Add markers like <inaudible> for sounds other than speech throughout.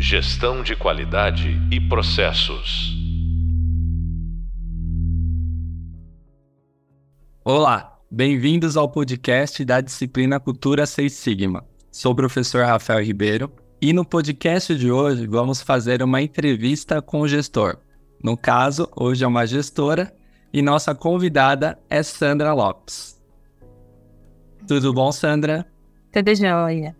Gestão de qualidade e processos. Olá, bem-vindos ao podcast da disciplina Cultura Seis Sigma. Sou o professor Rafael Ribeiro e no podcast de hoje vamos fazer uma entrevista com o gestor. No caso, hoje é uma gestora e nossa convidada é Sandra Lopes. Tudo bom, Sandra? Tudo jóia.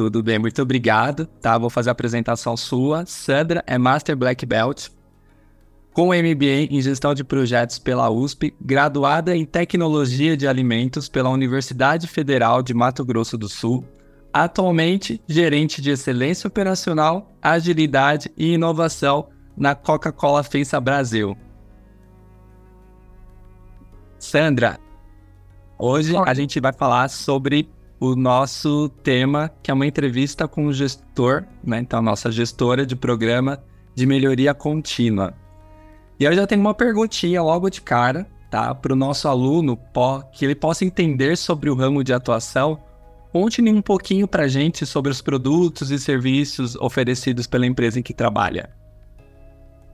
Tudo bem, muito obrigado. Tá, vou fazer a apresentação sua. Sandra é Master Black Belt, com MBA em Gestão de Projetos pela USP, graduada em Tecnologia de Alimentos pela Universidade Federal de Mato Grosso do Sul, atualmente gerente de Excelência Operacional, Agilidade e Inovação na Coca-Cola FENSA Brasil. Sandra, hoje a gente vai falar sobre o nosso tema, que é uma entrevista com o gestor, né? Então, a nossa gestora de programa de melhoria contínua. E eu já tenho uma perguntinha logo de cara, tá? Para o nosso aluno, que ele possa entender sobre o ramo de atuação. Conte um pouquinho para gente sobre os produtos e serviços oferecidos pela empresa em que trabalha.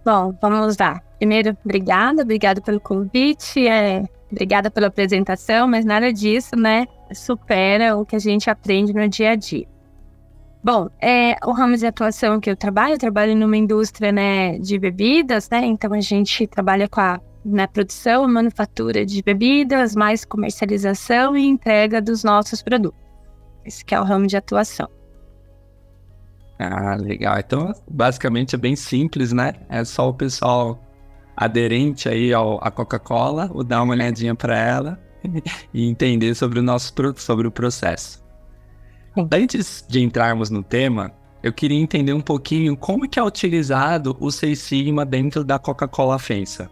Bom, vamos lá. Primeiro, obrigada, obrigada pelo convite. É, Obrigada pela apresentação, mas nada disso, né, supera o que a gente aprende no dia a dia. Bom, é, o ramo de atuação que eu trabalho, eu trabalho numa indústria né, de bebidas, né? Então a gente trabalha com a na produção, manufatura de bebidas, mais comercialização e entrega dos nossos produtos. Esse que é o ramo de atuação. Ah, legal. Então, basicamente é bem simples, né? É só o pessoal aderente aí ao, à Coca-Cola, ou dar uma olhadinha para ela <laughs> e entender sobre o nosso sobre o processo. Antes de entrarmos no tema, eu queria entender um pouquinho como que é utilizado o Seis Sigma dentro da Coca-Cola FENSA.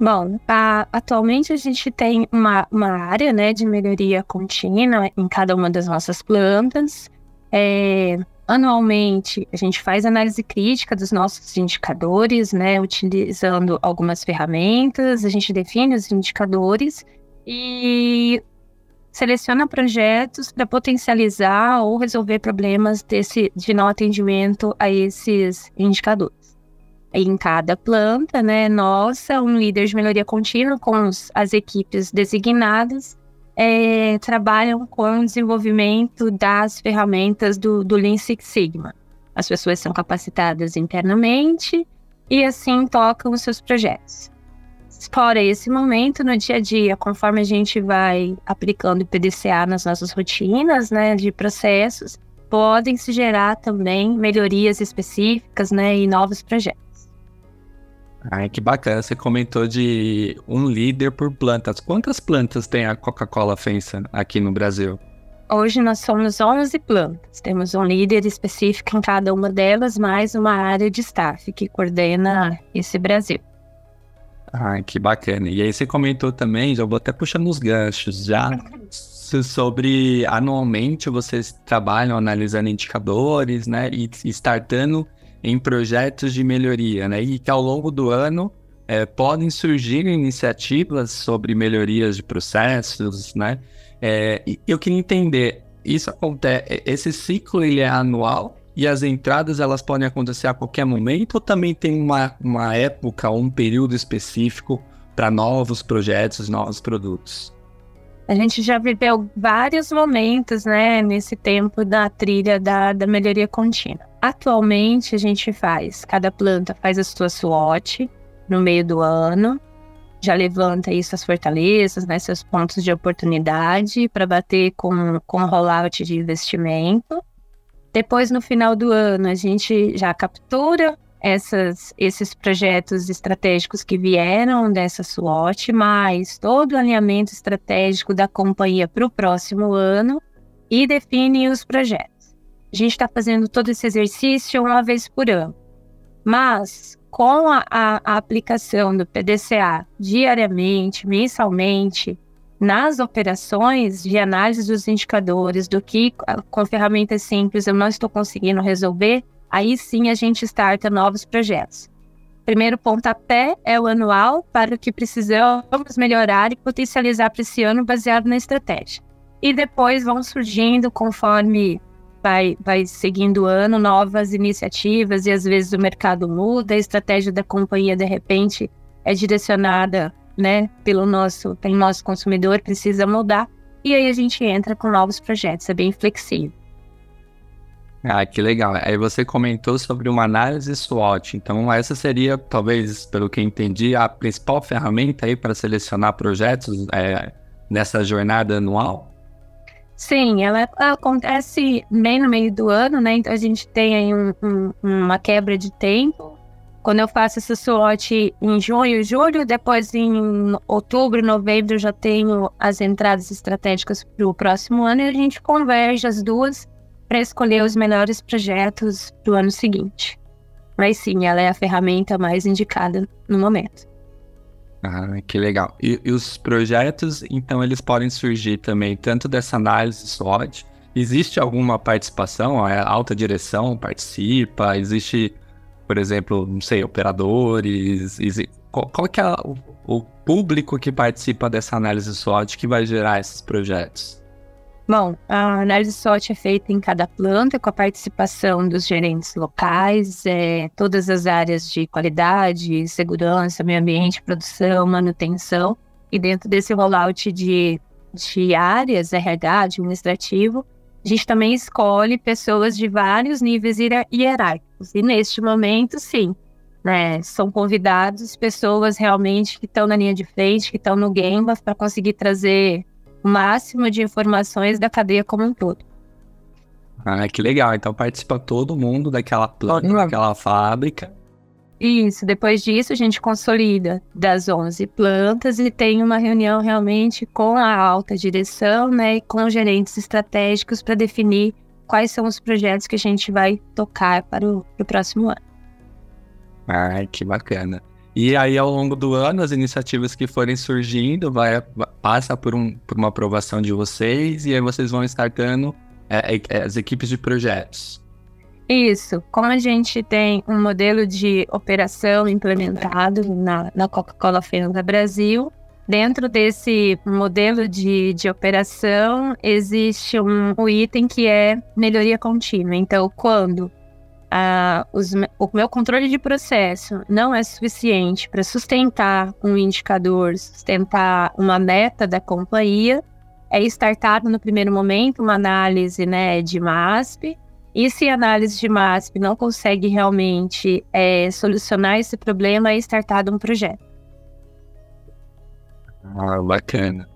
Bom, a, atualmente a gente tem uma, uma área né, de melhoria contínua em cada uma das nossas plantas. É, Anualmente, a gente faz análise crítica dos nossos indicadores, né, utilizando algumas ferramentas, a gente define os indicadores e seleciona projetos para potencializar ou resolver problemas desse, de não atendimento a esses indicadores. Em cada planta, né, nossa, um líder de melhoria contínua com as equipes designadas é, trabalham com o desenvolvimento das ferramentas do, do Lean Six Sigma. As pessoas são capacitadas internamente e assim tocam os seus projetos. Fora esse momento, no dia a dia, conforme a gente vai aplicando o PDCA nas nossas rotinas né, de processos, podem se gerar também melhorias específicas né, e novos projetos. Ai, que bacana. Você comentou de um líder por plantas. Quantas plantas tem a Coca-Cola FENSA aqui no Brasil? Hoje nós somos 11 plantas. Temos um líder específico em cada uma delas, mais uma área de staff que coordena esse Brasil. Ai, que bacana. E aí você comentou também, já vou até puxando os ganchos, já sobre anualmente vocês trabalham analisando indicadores, né, e startando em projetos de melhoria, né? E que ao longo do ano é, podem surgir iniciativas sobre melhorias de processos, né? É, eu queria entender, isso acontece, esse ciclo ele é anual e as entradas elas podem acontecer a qualquer momento ou também tem uma, uma época, um período específico para novos projetos, novos produtos? A gente já viveu vários momentos, né, nesse tempo da trilha da, da melhoria contínua. Atualmente, a gente faz, cada planta faz a sua SWOT no meio do ano, já levanta aí suas fortalezas, né, seus pontos de oportunidade para bater com, com rollout de investimento. Depois, no final do ano, a gente já captura essas, esses projetos estratégicos que vieram dessa SWOT, mais todo o alinhamento estratégico da companhia para o próximo ano e define os projetos. A gente está fazendo todo esse exercício uma vez por ano. Mas, com a, a, a aplicação do PDCA diariamente, mensalmente, nas operações de análise dos indicadores, do que com ferramentas simples eu não estou conseguindo resolver, aí sim a gente starta novos projetos. Primeiro pontapé é o anual para o que precisamos melhorar e potencializar para esse ano baseado na estratégia. E depois vão surgindo, conforme vai, vai seguindo o ano, novas iniciativas e às vezes o mercado muda, a estratégia da companhia de repente é direcionada, né, pelo nosso, pelo nosso consumidor, precisa mudar. E aí a gente entra com novos projetos, é bem flexível. Ah, que legal. Aí você comentou sobre uma análise SWOT. Então, essa seria, talvez, pelo que entendi, a principal ferramenta aí para selecionar projetos é, nessa jornada anual? Sim, ela acontece bem no meio do ano, né? Então a gente tem aí um, um, uma quebra de tempo. Quando eu faço essa SWOT em junho, julho, depois em outubro, novembro, eu já tenho as entradas estratégicas para o próximo ano e a gente converge as duas para escolher os melhores projetos para o ano seguinte. Mas sim, ela é a ferramenta mais indicada no momento. Ah, que legal. E, e, os projetos, então, eles podem surgir também tanto dessa análise SWOT. Existe alguma participação? A alta direção participa? Existe, por exemplo, não sei, operadores? Qual, qual que é o, o público que participa dessa análise SWOT que vai gerar esses projetos? Bom, a análise SWOT é feita em cada planta com a participação dos gerentes locais, é, todas as áreas de qualidade, segurança, meio ambiente, produção, manutenção. E dentro desse rollout de, de áreas, RH, administrativo, a gente também escolhe pessoas de vários níveis hierárquicos. E neste momento, sim, né, são convidados pessoas realmente que estão na linha de frente, que estão no Gamba, para conseguir trazer máximo de informações da cadeia como um todo. Ah, que legal. Então participa todo mundo daquela planta, daquela fábrica. Isso, depois disso a gente consolida das 11 plantas e tem uma reunião realmente com a alta direção, né, e com gerentes estratégicos para definir quais são os projetos que a gente vai tocar para o, para o próximo ano. Ah, que bacana. E aí, ao longo do ano, as iniciativas que forem surgindo, vai, passa por, um, por uma aprovação de vocês, e aí vocês vão startando é, é, é, as equipes de projetos. Isso. Como a gente tem um modelo de operação implementado na, na Coca-Cola FENSA Brasil, dentro desse modelo de, de operação existe um, um item que é melhoria contínua. Então, quando os, o meu controle de processo não é suficiente para sustentar um indicador, sustentar uma meta da companhia, é startado no primeiro momento uma análise né, de MASP. E se a análise de MASP não consegue realmente é, solucionar esse problema, é startado um projeto. Ah, bacana.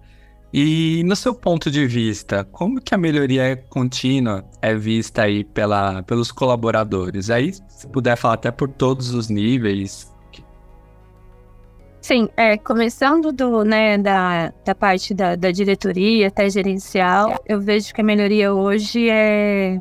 E no seu ponto de vista, como que a melhoria contínua é vista aí pela, pelos colaboradores? Aí, se puder falar até por todos os níveis. Sim, é, começando do, né, da, da parte da, da diretoria até gerencial, eu vejo que a melhoria hoje é,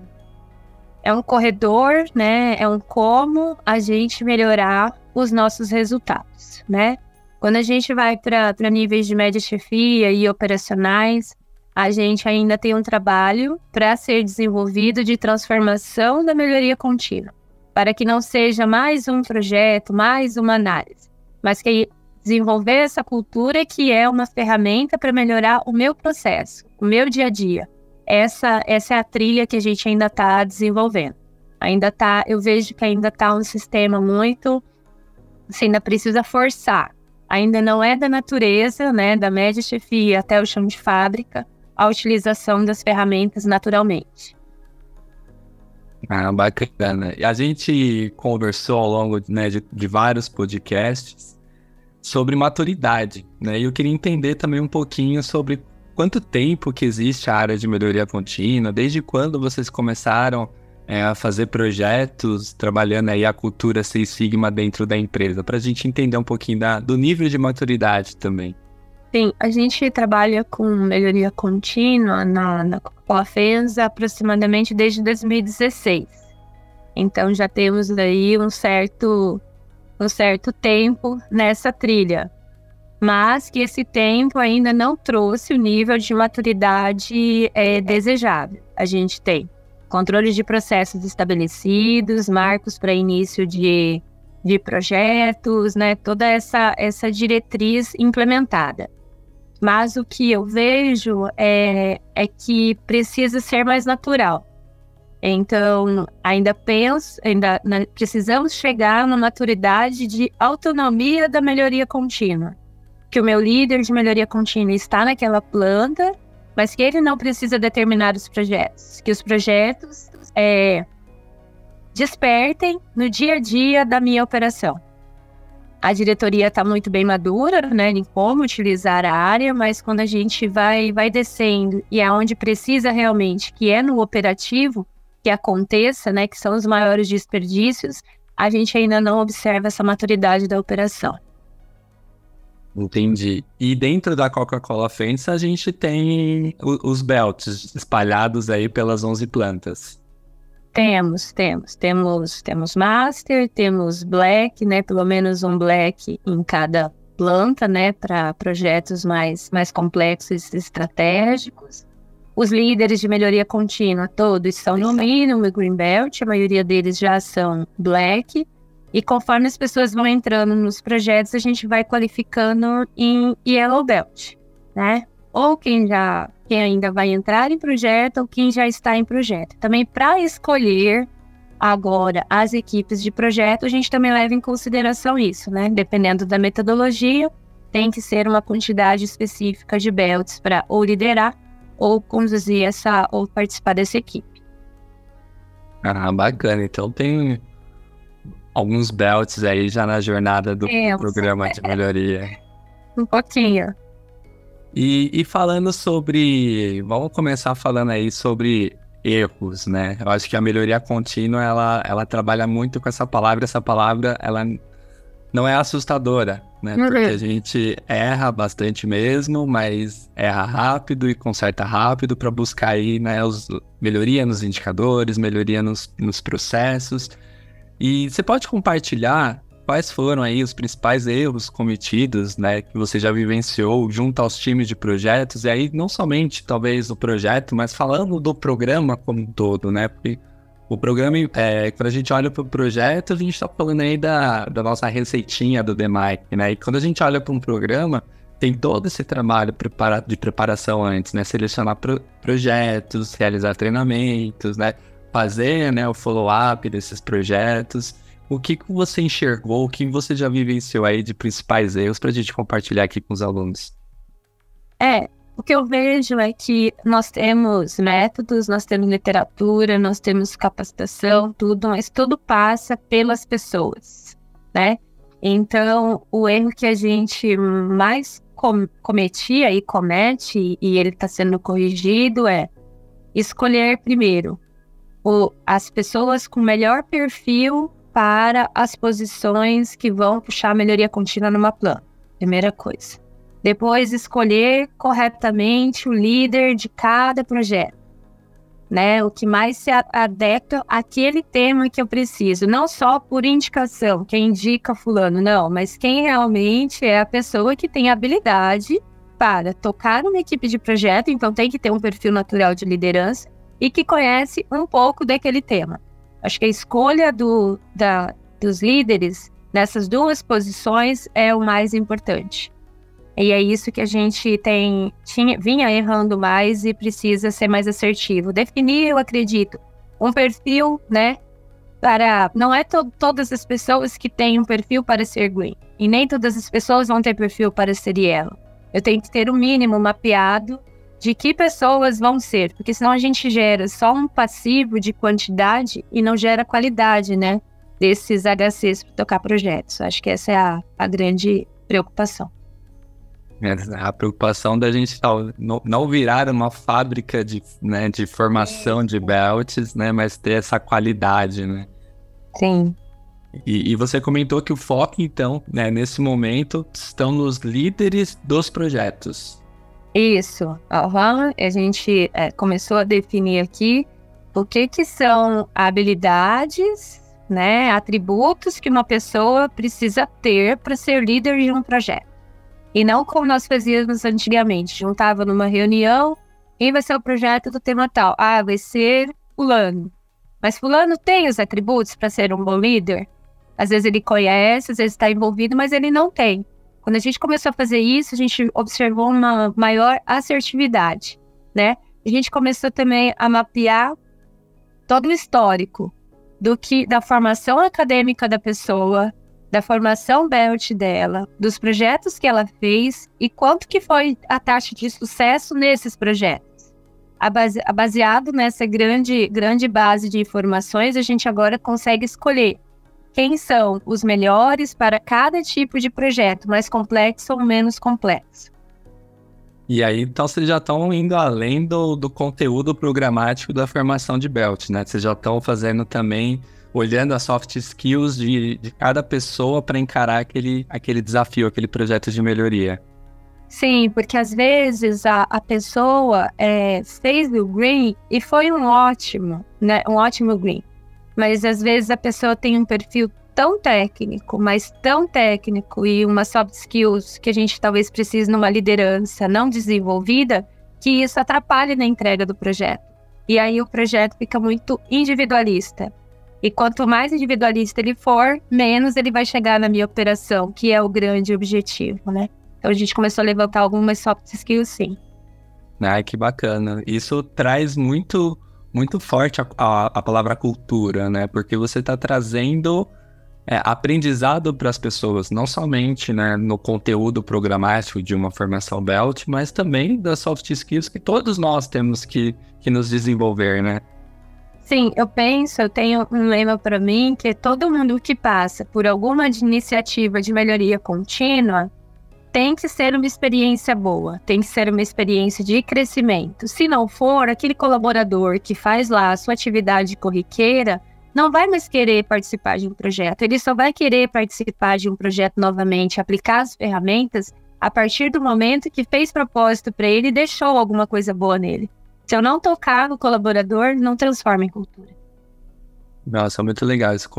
é um corredor, né, é um como a gente melhorar os nossos resultados, né? Quando a gente vai para níveis de média chefia e operacionais, a gente ainda tem um trabalho para ser desenvolvido de transformação da melhoria contínua, para que não seja mais um projeto, mais uma análise, mas que desenvolver essa cultura que é uma ferramenta para melhorar o meu processo, o meu dia a dia. Essa, essa é a trilha que a gente ainda está desenvolvendo. Ainda tá, eu vejo que ainda está um sistema muito, você ainda precisa forçar ainda não é da natureza, né, da média chefia até o chão de fábrica, a utilização das ferramentas naturalmente. Ah, bacana. A gente conversou ao longo né, de, de, vários podcasts sobre maturidade, né? E eu queria entender também um pouquinho sobre quanto tempo que existe a área de melhoria contínua, desde quando vocês começaram é, a fazer projetos, trabalhando aí a cultura Seis Sigma dentro da empresa, para a gente entender um pouquinho da, do nível de maturidade também. Sim, a gente trabalha com melhoria contínua na, na Coca-Cola aproximadamente desde 2016. Então já temos aí um certo, um certo tempo nessa trilha. Mas que esse tempo ainda não trouxe o nível de maturidade é, desejável. A gente tem controle de processos estabelecidos, marcos para início de, de projetos, né? Toda essa, essa diretriz implementada. Mas o que eu vejo é, é que precisa ser mais natural. Então, ainda penso, ainda precisamos chegar na maturidade de autonomia da melhoria contínua. Que o meu líder de melhoria contínua está naquela planta, mas que ele não precisa determinar os projetos. Que os projetos é, despertem no dia a dia da minha operação. A diretoria está muito bem madura, né, em como utilizar a área, mas quando a gente vai, vai descendo e é onde precisa realmente, que é no operativo, que aconteça, né, que são os maiores desperdícios, a gente ainda não observa essa maturidade da operação. Entendi. E dentro da Coca-Cola Fence a gente tem os belts espalhados aí pelas 11 plantas. Temos, temos. Temos, temos Master, temos Black, né? Pelo menos um Black em cada planta, né? Para projetos mais, mais complexos e estratégicos. Os líderes de melhoria contínua, todos são no mínimo Green Belt, a maioria deles já são Black. E conforme as pessoas vão entrando nos projetos, a gente vai qualificando em Yellow Belt, né? Ou quem já quem ainda vai entrar em projeto ou quem já está em projeto. Também para escolher agora as equipes de projeto, a gente também leva em consideração isso, né? Dependendo da metodologia, tem que ser uma quantidade específica de belts para ou liderar ou conduzir essa ou participar dessa equipe. Ah, bacana. Então tem alguns belts aí já na jornada do é, programa de melhoria. Um pouquinho. E, e, falando sobre. Vamos começar falando aí sobre erros, né? Eu acho que a melhoria contínua ela, ela trabalha muito com essa palavra. Essa palavra ela não é assustadora, né? Uhum. Porque a gente erra bastante mesmo, mas erra rápido e conserta rápido para buscar aí, né, os, melhoria nos indicadores, melhoria nos, nos processos. E você pode compartilhar quais foram aí os principais erros cometidos, né, que você já vivenciou junto aos times de projetos, e aí não somente talvez o projeto, mas falando do programa como um todo, né, porque o programa, é, quando a gente olha para o projeto, a gente está falando aí da, da nossa receitinha do DMIC, né, e quando a gente olha para um programa, tem todo esse trabalho de preparação antes, né, selecionar pro, projetos, realizar treinamentos, né, fazer, né, o follow-up desses projetos, o que, que você enxergou, o que você já vivenciou aí de principais erros para a gente compartilhar aqui com os alunos? É, o que eu vejo é que nós temos métodos, nós temos literatura, nós temos capacitação, tudo, mas tudo passa pelas pessoas, né? Então, o erro que a gente mais com cometia e comete, e ele está sendo corrigido, é escolher primeiro o, as pessoas com melhor perfil para as posições que vão puxar a melhoria contínua numa planta. Primeira coisa. Depois, escolher corretamente o líder de cada projeto. Né, o que mais se adequa àquele tema que eu preciso, não só por indicação, quem indica fulano, não, mas quem realmente é a pessoa que tem habilidade para tocar uma equipe de projeto, então tem que ter um perfil natural de liderança e que conhece um pouco daquele tema. Acho que a escolha do, da, dos líderes nessas duas posições é o mais importante. E é isso que a gente tem tinha, vinha errando mais e precisa ser mais assertivo. Definir, eu acredito, um perfil, né? Para. Não é to, todas as pessoas que têm um perfil para ser green. E nem todas as pessoas vão ter perfil para ser yellow. Eu tenho que ter o um mínimo mapeado de que pessoas vão ser, porque senão a gente gera só um passivo de quantidade e não gera qualidade, né? Desses HCs para tocar projetos. Acho que essa é a, a grande preocupação. É, a preocupação da gente não virar uma fábrica de, né, de formação de belts, né, mas ter essa qualidade, né? Sim. E, e, você comentou que o foco, então, né, nesse momento, estão nos líderes dos projetos. Isso, uhum. a gente é, começou a definir aqui o que, que são habilidades, né, atributos que uma pessoa precisa ter para ser líder de um projeto. E não como nós fazíamos antigamente, juntava numa reunião, quem vai ser o projeto do tema tal? Ah, vai ser fulano. Mas fulano tem os atributos para ser um bom líder? Às vezes ele conhece, às vezes está envolvido, mas ele não tem. Quando a gente começou a fazer isso, a gente observou uma maior assertividade, né? A gente começou também a mapear todo o histórico do que da formação acadêmica da pessoa, da formação Belt dela, dos projetos que ela fez e quanto que foi a taxa de sucesso nesses projetos. Baseado nessa grande, grande base de informações, a gente agora consegue escolher quem são os melhores para cada tipo de projeto, mais complexo ou menos complexo. E aí, então, vocês já estão indo além do, do conteúdo programático da formação de Belt, né? Vocês já estão fazendo também olhando as soft skills de, de cada pessoa para encarar aquele, aquele desafio, aquele projeto de melhoria. Sim, porque às vezes a, a pessoa é, fez o green e foi um ótimo, né? Um ótimo green. Mas às vezes a pessoa tem um perfil tão técnico, mas tão técnico e uma soft skills que a gente talvez precise numa liderança não desenvolvida, que isso atrapalha na entrega do projeto. E aí o projeto fica muito individualista. E quanto mais individualista ele for, menos ele vai chegar na minha operação, que é o grande objetivo, né? Então a gente começou a levantar algumas soft skills, sim. Ai, que bacana. Isso traz muito, muito forte a, a, a palavra cultura, né? Porque você está trazendo é, aprendizado para as pessoas, não somente né, no conteúdo programático de uma formação Belt, mas também das soft skills que todos nós temos que, que nos desenvolver, né? Sim, eu penso, eu tenho um lema para mim que todo mundo que passa por alguma iniciativa de melhoria contínua tem que ser uma experiência boa, tem que ser uma experiência de crescimento. Se não for, aquele colaborador que faz lá a sua atividade corriqueira não vai mais querer participar de um projeto, ele só vai querer participar de um projeto novamente, aplicar as ferramentas a partir do momento que fez propósito para ele e deixou alguma coisa boa nele. Se eu não tocar no colaborador, não transforma em cultura. Nossa, muito legal isso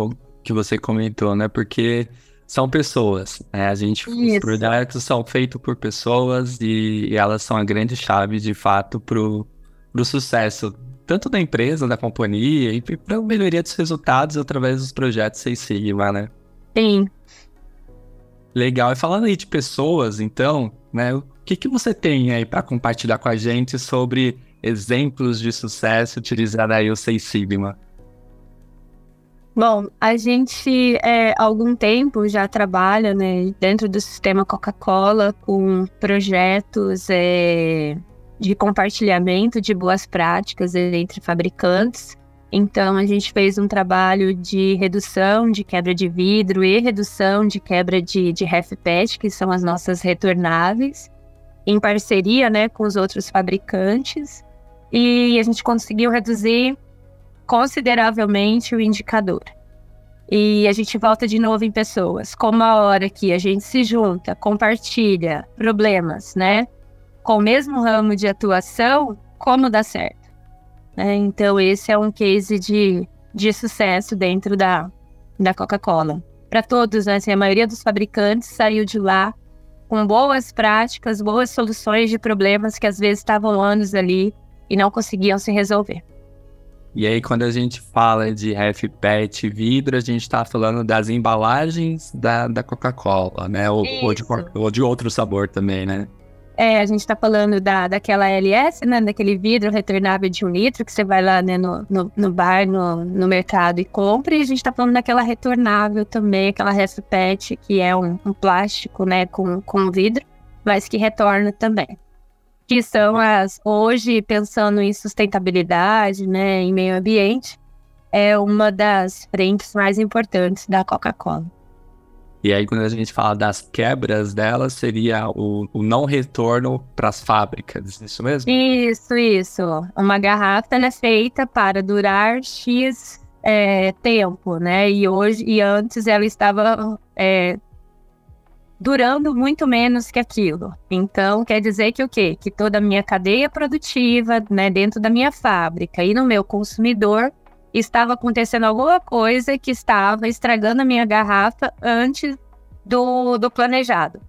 que você comentou, né? Porque são pessoas, né? A gente, Isso. os projetos são feitos por pessoas e, e, elas são a grande chave, de fato, pro, pro sucesso, tanto da empresa, da companhia, e para a melhoria dos resultados através dos projetos Seis Sigma, né? Sim. Legal. E falando aí de pessoas, então, né? O que, que você tem aí para compartilhar com a gente sobre exemplos de sucesso utilizando aí o Seis Sigma? Bom, a gente é, há algum tempo já trabalha né, dentro do sistema Coca-Cola com projetos é, de compartilhamento de boas práticas entre fabricantes. Então, a gente fez um trabalho de redução de quebra de vidro e redução de quebra de, de RefPET, que são as nossas retornáveis, em parceria né, com os outros fabricantes e a gente conseguiu reduzir consideravelmente o indicador. E a gente volta de novo em pessoas. Como a hora que a gente se junta, compartilha problemas, né? Com o mesmo ramo de atuação, como dá certo. Né? Então, esse é um case de, de sucesso dentro da, da Coca-Cola. Para todos, né? assim, a maioria dos fabricantes saiu de lá com boas práticas, boas soluções de problemas que às vezes estavam anos ali e não conseguiam se resolver. E aí, quando a gente fala de ref PET vidro, a gente está falando das embalagens da, da Coca-Cola, né? Ou, ou, de, ou de outro sabor também, né? É, a gente está falando da, daquela LS, né? Daquele vidro retornável de um litro que você vai lá né, no, no, no bar, no, no mercado e compra. E a gente está falando daquela retornável também, aquela ref PET, que é um, um plástico, né? Com, com vidro, mas que retorna também que são as hoje pensando em sustentabilidade, né, em meio ambiente, é uma das frentes mais importantes da Coca-Cola. E aí, quando a gente fala das quebras dela, seria o, o não retorno para as fábricas, isso mesmo? Isso, isso. Uma garrafa é feita para durar X é, tempo, né? E hoje e antes ela estava é, durando muito menos que aquilo. Então, quer dizer que o quê? Que toda a minha cadeia produtiva, né, dentro da minha fábrica e no meu consumidor, estava acontecendo alguma coisa que estava estragando a minha garrafa antes do, do planejado.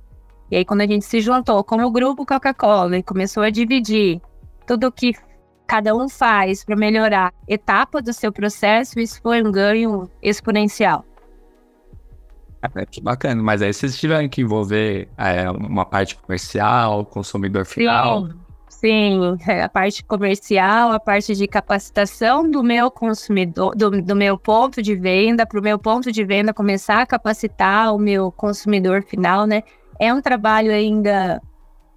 E aí, quando a gente se juntou como grupo Coca-Cola e começou a dividir tudo que cada um faz para melhorar etapa do seu processo, isso foi um ganho exponencial. É, que bacana, mas aí vocês tiveram que envolver é, uma parte comercial, consumidor final. Sim, Sim, é, a parte comercial, a parte de capacitação do meu consumidor, do, do meu ponto de venda, para o meu ponto de venda começar a capacitar o meu consumidor final, né? É um trabalho ainda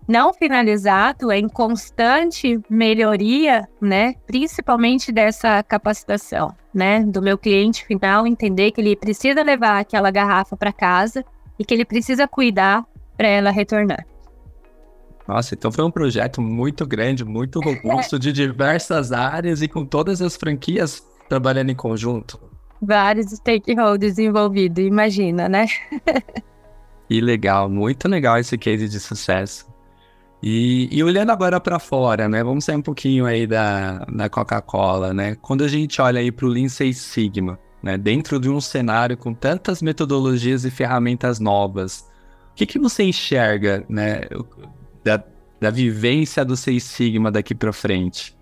não finalizado, é em constante melhoria, né? Principalmente dessa capacitação, né? Do meu cliente final entender que ele precisa levar aquela garrafa para casa e que ele precisa cuidar para ela retornar. Nossa, então foi um projeto muito grande, muito robusto, de diversas áreas e com todas as franquias trabalhando em conjunto. Vários stakeholders envolvidos, imagina, né? <laughs> que legal, muito legal esse case de sucesso. E, e olhando agora para fora, né? Vamos sair um pouquinho aí da, da Coca-Cola, né? Quando a gente olha aí para o Lean Six Sigma, né? Dentro de um cenário com tantas metodologias e ferramentas novas, o que, que você enxerga, né? Da, da vivência do Seis Sigma daqui para frente?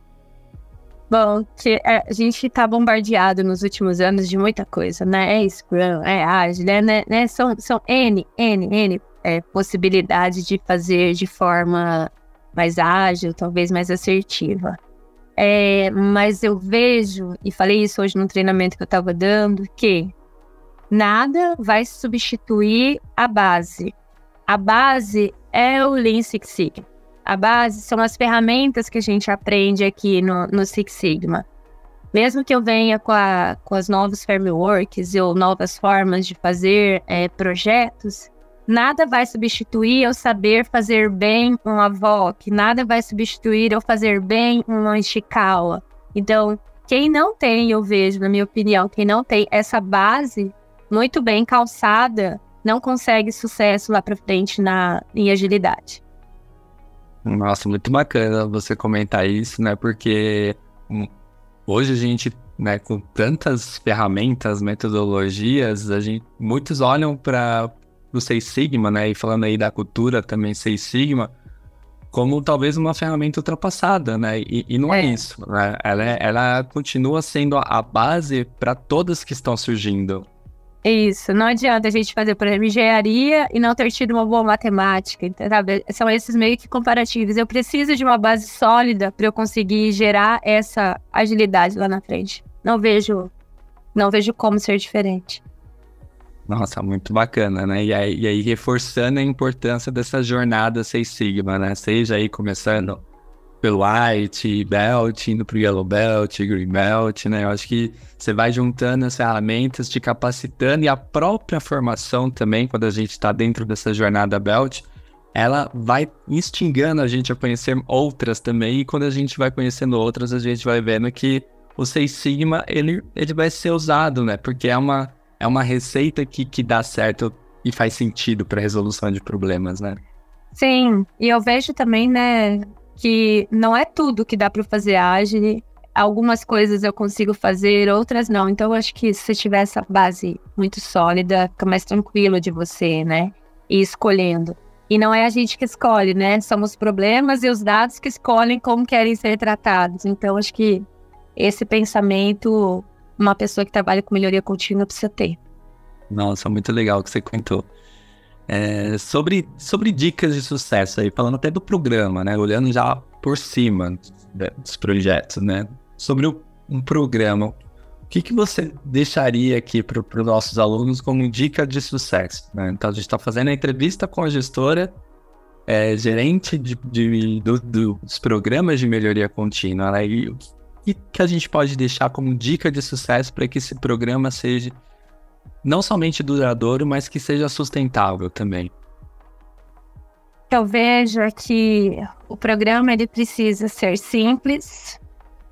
Bom, é, a gente está bombardeado nos últimos anos de muita coisa, né? É Scrum, é Agile, é, né, né? São, são N, N, N é, possibilidades de fazer de forma mais ágil, talvez mais assertiva. É, mas eu vejo, e falei isso hoje no treinamento que eu estava dando, que nada vai substituir a base. A base é o Lean Six Sigma. A base são as ferramentas que a gente aprende aqui no, no Six Sigma. Mesmo que eu venha com, a, com as novos frameworks ou novas formas de fazer é, projetos, nada vai substituir eu saber fazer bem um AVOC, nada vai substituir eu fazer bem uma Ishikawa. Então, quem não tem, eu vejo, na minha opinião, quem não tem essa base muito bem calçada, não consegue sucesso lá para frente na, em agilidade. Nossa, muito bacana você comentar isso, né? Porque hoje a gente, né, com tantas ferramentas, metodologias, a gente, muitos olham para o Seis Sigma, né? E falando aí da cultura também Seis Sigma, como talvez uma ferramenta ultrapassada, né? E, e não é. é. isso, né? Ela, é, ela continua sendo a base para todas que estão surgindo. Isso, não adianta a gente fazer, por exemplo, engenharia e não ter tido uma boa matemática, sabe? São esses meio que comparativos. Eu preciso de uma base sólida para eu conseguir gerar essa agilidade lá na frente. Não vejo, não vejo como ser diferente. Nossa, muito bacana, né? E aí, e aí reforçando a importância dessa jornada Seis Sigma, né? Seja aí começando pelo white belt, indo pro yellow belt, green belt, né? Eu acho que você vai juntando as ferramentas, te capacitando e a própria formação também, quando a gente está dentro dessa jornada belt, ela vai instigando a gente a conhecer outras também. E quando a gente vai conhecendo outras, a gente vai vendo que o Seis Sigma ele, ele vai ser usado, né? Porque é uma, é uma receita que, que dá certo e faz sentido para resolução de problemas, né? Sim, e eu vejo também, né, que não é tudo que dá para fazer ágil. Algumas coisas eu consigo fazer, outras não. Então, eu acho que se você tiver essa base muito sólida, fica mais tranquilo de você, né? E escolhendo. E não é a gente que escolhe, né? São os problemas e os dados que escolhem como querem ser tratados. Então, acho que esse pensamento, uma pessoa que trabalha com melhoria contínua precisa ter. Nossa, muito legal que você contou. É, sobre, sobre dicas de sucesso aí, falando até do programa, né? Olhando já por cima dos projetos, né? Sobre o, um programa, o que, que você deixaria aqui para os nossos alunos como dica de sucesso? Né? Então, a gente está fazendo a entrevista com a gestora, é, gerente de, de do, do, dos programas de melhoria contínua, né? E o que, que a gente pode deixar como dica de sucesso para que esse programa seja não somente duradouro, mas que seja sustentável também. Eu vejo que o programa ele precisa ser simples,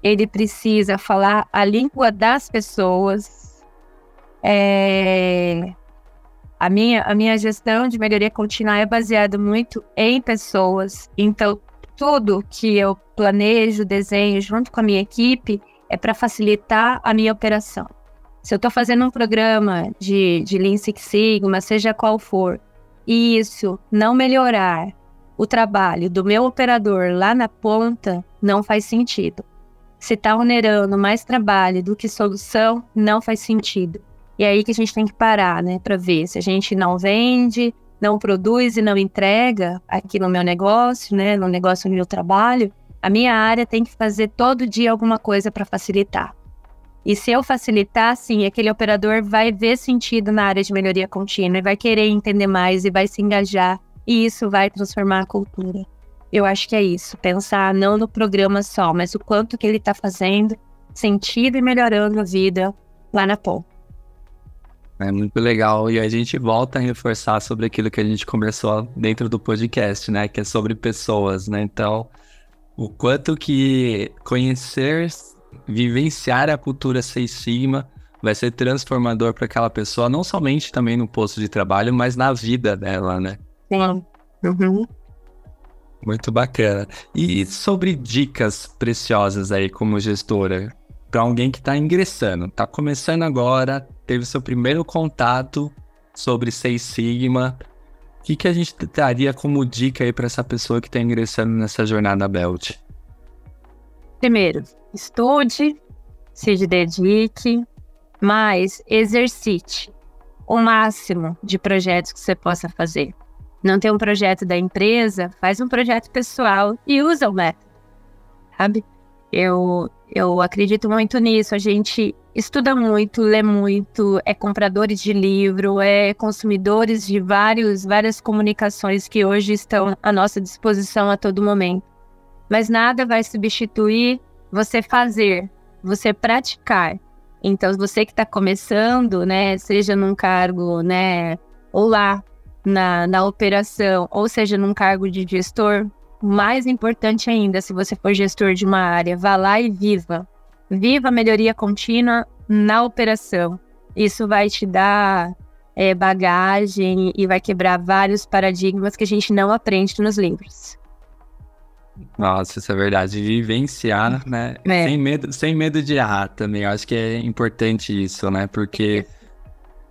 ele precisa falar a língua das pessoas. É... A, minha, a minha gestão de melhoria contínua é baseada muito em pessoas, então tudo que eu planejo, desenho junto com a minha equipe é para facilitar a minha operação. Se eu estou fazendo um programa de, de Lean Six Sigma, seja qual for, e isso não melhorar o trabalho do meu operador lá na ponta, não faz sentido. Se está onerando mais trabalho do que solução, não faz sentido. E é aí que a gente tem que parar, né, para ver se a gente não vende, não produz e não entrega aqui no meu negócio, né, no negócio onde eu trabalho, a minha área tem que fazer todo dia alguma coisa para facilitar. E se eu facilitar, sim, aquele operador vai ver sentido na área de melhoria contínua e vai querer entender mais e vai se engajar, e isso vai transformar a cultura. Eu acho que é isso, pensar não no programa só, mas o quanto que ele está fazendo sentido e melhorando a vida lá na ponta. É muito legal. E a gente volta a reforçar sobre aquilo que a gente conversou dentro do podcast, né? Que é sobre pessoas, né? Então, o quanto que conhecer, vivenciar a cultura Seis Sigma vai ser transformador para aquela pessoa, não somente também no posto de trabalho, mas na vida dela, né? Sim. Uhum. Muito bacana. E sobre dicas preciosas aí como gestora, para alguém que está ingressando, está começando agora, teve seu primeiro contato sobre Seis Sigma, o que, que a gente daria como dica aí para essa pessoa que está ingressando nessa jornada Belt? Primeiro, estude, se dedique, mas exercite o máximo de projetos que você possa fazer. Não tem um projeto da empresa, faz um projeto pessoal e usa o método, sabe? Eu, eu acredito muito nisso. A gente estuda muito, lê muito, é compradores de livro, é consumidores de vários, várias comunicações que hoje estão à nossa disposição a todo momento. Mas nada vai substituir você fazer, você praticar. Então, você que está começando, né, seja num cargo, né, ou lá na, na operação, ou seja num cargo de gestor, mais importante ainda, se você for gestor de uma área, vá lá e viva. Viva a melhoria contínua na operação. Isso vai te dar é, bagagem e vai quebrar vários paradigmas que a gente não aprende nos livros. Nossa, isso é verdade. Vivenciar, né? É. Sem, medo, sem medo de errar também. Eu acho que é importante isso, né? Porque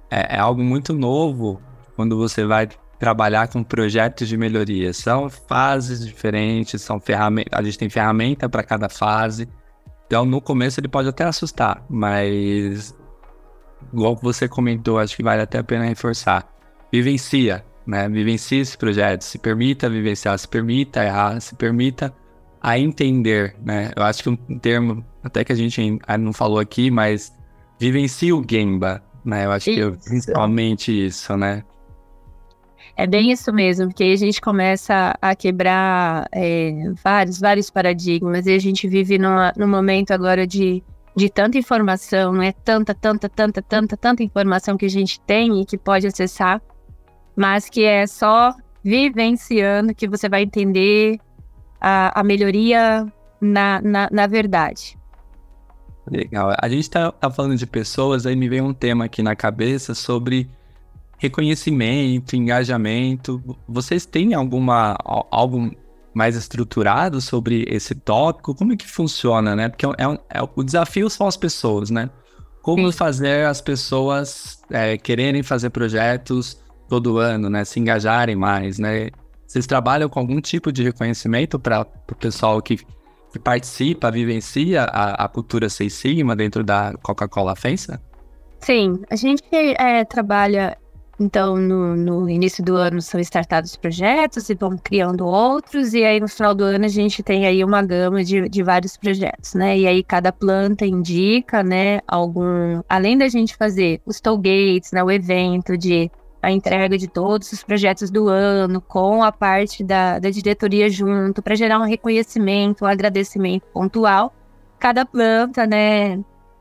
é, é algo muito novo quando você vai trabalhar com projetos de melhoria. São fases diferentes, são ferramentas. A gente tem ferramenta para cada fase. Então, no começo ele pode até assustar, mas igual você comentou, acho que vale até a pena reforçar. Vivencia, né? Vivencie esse projeto, se permita vivenciar, se permita errar, se permita a entender, né? Eu acho que um termo até que a gente não falou aqui, mas vivencie o Gemba, né? Eu acho isso. que é principalmente isso, né? É bem isso mesmo, porque aí a gente começa a quebrar é, vários, vários paradigmas e a gente vive numa, num momento agora de, de tanta informação, é tanta, tanta, tanta, tanta, tanta informação que a gente tem e que pode acessar, mas que é só vivenciando que você vai entender a, a melhoria na, na, na verdade. Legal. A gente está tá falando de pessoas, aí me vem um tema aqui na cabeça sobre reconhecimento, engajamento. Vocês têm alguma algo mais estruturado sobre esse tópico? Como é que funciona, né? Porque é, é, é o desafio são as pessoas, né? Como Sim. fazer as pessoas é, quererem fazer projetos todo ano, né? Se engajarem mais, né? Vocês trabalham com algum tipo de reconhecimento para o pessoal que, que, participa, vivencia a, a cultura Seis Sigma dentro da Coca-Cola Fensa? Sim, a gente é, trabalha então, no, no, início do ano são startados projetos e vão criando outros, e aí no final do ano a gente tem aí uma gama de, de vários projetos, né? E aí cada planta indica, né, algum. Além da gente fazer os tollgates, né, o evento de a entrega de todos os projetos do ano, com a parte da, da diretoria junto, para gerar um reconhecimento, um agradecimento pontual. Cada planta, né,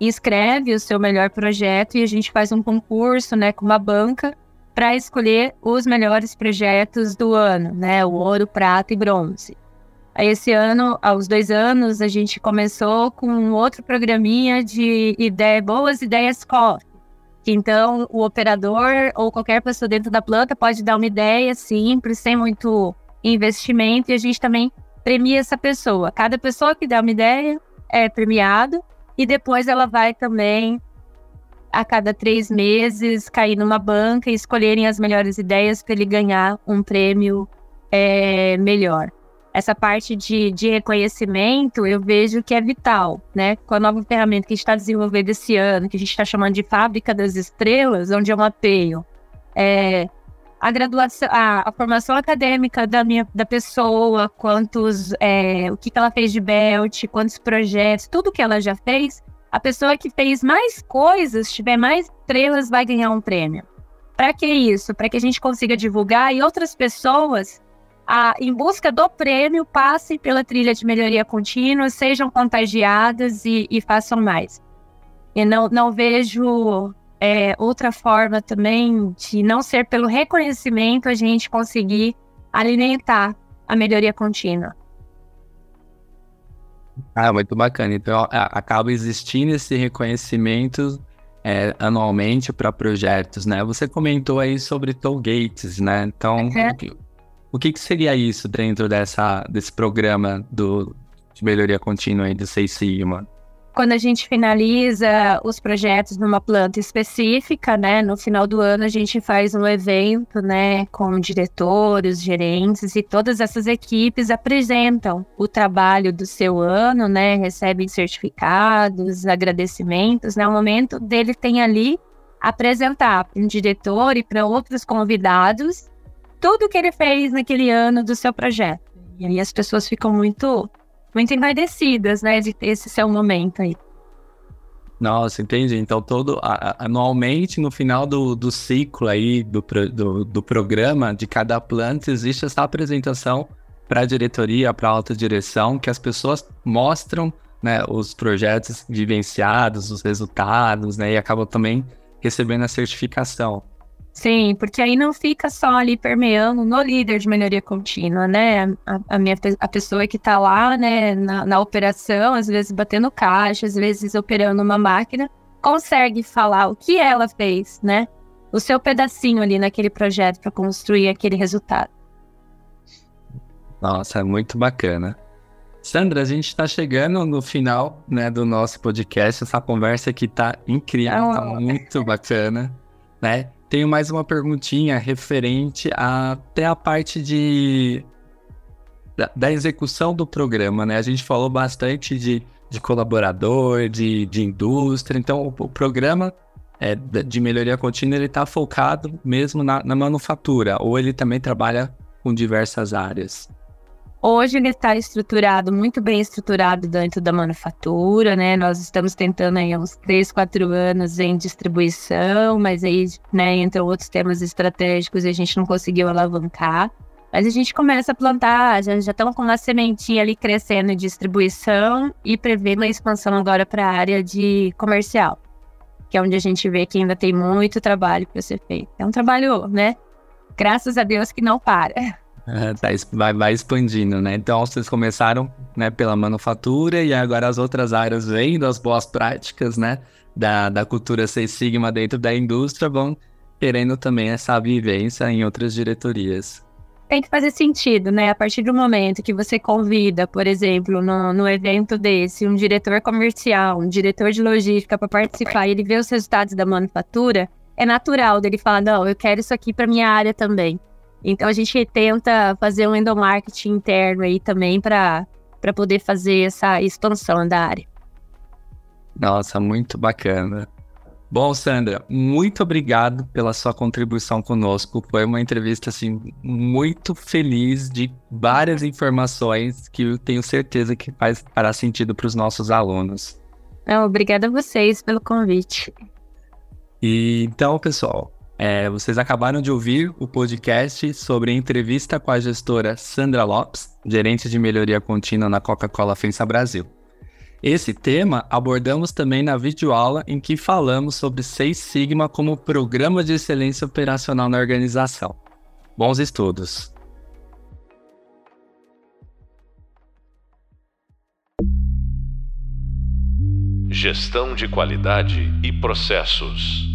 escreve o seu melhor projeto e a gente faz um concurso, né, com uma banca para escolher os melhores projetos do ano, né? O ouro, prata e bronze. Aí esse ano, aos dois anos, a gente começou com um outro programinha de ideia, boas ideias COF. Então o operador ou qualquer pessoa dentro da planta pode dar uma ideia simples, sem muito investimento, e a gente também premia essa pessoa. Cada pessoa que dá uma ideia é premiado, e depois ela vai também a cada três meses cair numa banca e escolherem as melhores ideias para ele ganhar um prêmio é, melhor. Essa parte de, de reconhecimento eu vejo que é vital, né? Com a nova ferramenta que a gente está desenvolvendo esse ano, que a gente está chamando de Fábrica das Estrelas, onde eu mapeio é, a graduação, a, a, formação acadêmica da minha da pessoa, quantos, é, o que, que ela fez de belt, quantos projetos, tudo que ela já fez, a pessoa que fez mais coisas, tiver mais estrelas, vai ganhar um prêmio. Para que isso? Para que a gente consiga divulgar e outras pessoas, a, em busca do prêmio, passem pela trilha de melhoria contínua, sejam contagiadas e, e façam mais. E não, não vejo é, outra forma também de não ser pelo reconhecimento a gente conseguir alimentar a melhoria contínua. Ah, muito bacana. Então, acaba existindo esse reconhecimento é, anualmente para projetos, né? Você comentou aí sobre toll gates, né? Então, é. o, que, que seria isso dentro dessa, desse programa do, de melhoria contínua aí do Seis Sigma? Quando a gente finaliza os projetos numa planta específica, né, no final do ano a gente faz um evento, né, com diretores, gerentes e todas essas equipes apresentam o trabalho do seu ano, né, recebem certificados, agradecimentos, né, o momento dele tem ali apresentar para um diretor e para outros convidados tudo que ele fez naquele ano do seu projeto. E aí as pessoas ficam muito muito envaidecidas, né, de esse seu momento aí. Nossa, entendi. Então, todo anualmente, no final do, do ciclo aí do, do, do programa de cada planta, existe essa apresentação para a diretoria, para a alta direção, que as pessoas mostram né, os projetos vivenciados, os resultados, né, e acabam também recebendo a certificação. Sim, porque aí não fica só ali permeando no líder de melhoria contínua, né? A, a minha, a pessoa que está lá, né, na, na, operação, às vezes batendo caixa, às vezes operando uma máquina, consegue falar o que ela fez, né? O seu pedacinho ali naquele projeto para construir aquele resultado. Nossa, é muito bacana. Sandra, a gente está chegando no final né, do nosso podcast. Essa conversa aqui tá incrível, tá muito bacana, né? Tenho mais uma perguntinha referente a, até a parte de da, da, execução do programa, né? A gente falou bastante de, de colaborador, de, de indústria, então o, o programa é, de melhoria contínua ele está focado mesmo na, na manufatura, ou ele também trabalha com diversas áreas. Hoje ele está estruturado, muito bem estruturado dentro da manufatura, né? Nós estamos tentando aí uns 3, 4 anos em distribuição, mas aí, né, entre outros temas estratégicos, a gente não conseguiu alavancar. Mas a gente começa a plantar, já, já estamos com uma sementinha ali crescendo em distribuição e prevendo a expansão agora para a área de comercial, que é onde a gente vê que ainda tem muito trabalho para ser feito. É um trabalho, né? Graças a Deus que não para. <laughs> Tá, vai, vai expandindo, né? Então vocês começaram né, pela manufatura e agora as outras áreas vêm das boas práticas, né? Da, da cultura Seis Sigma dentro da indústria, vão querendo também essa vivência em outras diretorias. Tem que fazer sentido, né? A partir do momento que você convida, por exemplo, no, no evento desse, um diretor comercial, um diretor de logística para participar e ele vê os resultados da manufatura, é natural dele falar: não, eu quero isso aqui para minha área também. Então a gente tenta fazer um endomarketing interno aí também para poder fazer essa expansão da área. Nossa, muito bacana. Bom, Sandra, muito obrigado pela sua contribuição conosco. Foi uma entrevista assim muito feliz de várias informações que eu tenho certeza que faz fará sentido para os nossos alunos. Obrigada a vocês pelo convite. E então, pessoal, é, vocês acabaram de ouvir o podcast sobre entrevista com a gestora Sandra Lopes, gerente de melhoria contínua na Coca-Cola FENSA Brasil. Esse tema abordamos também na videoaula em que falamos sobre Seis Sigma como programa de excelência operacional na organização. Bons estudos! Gestão de qualidade e processos.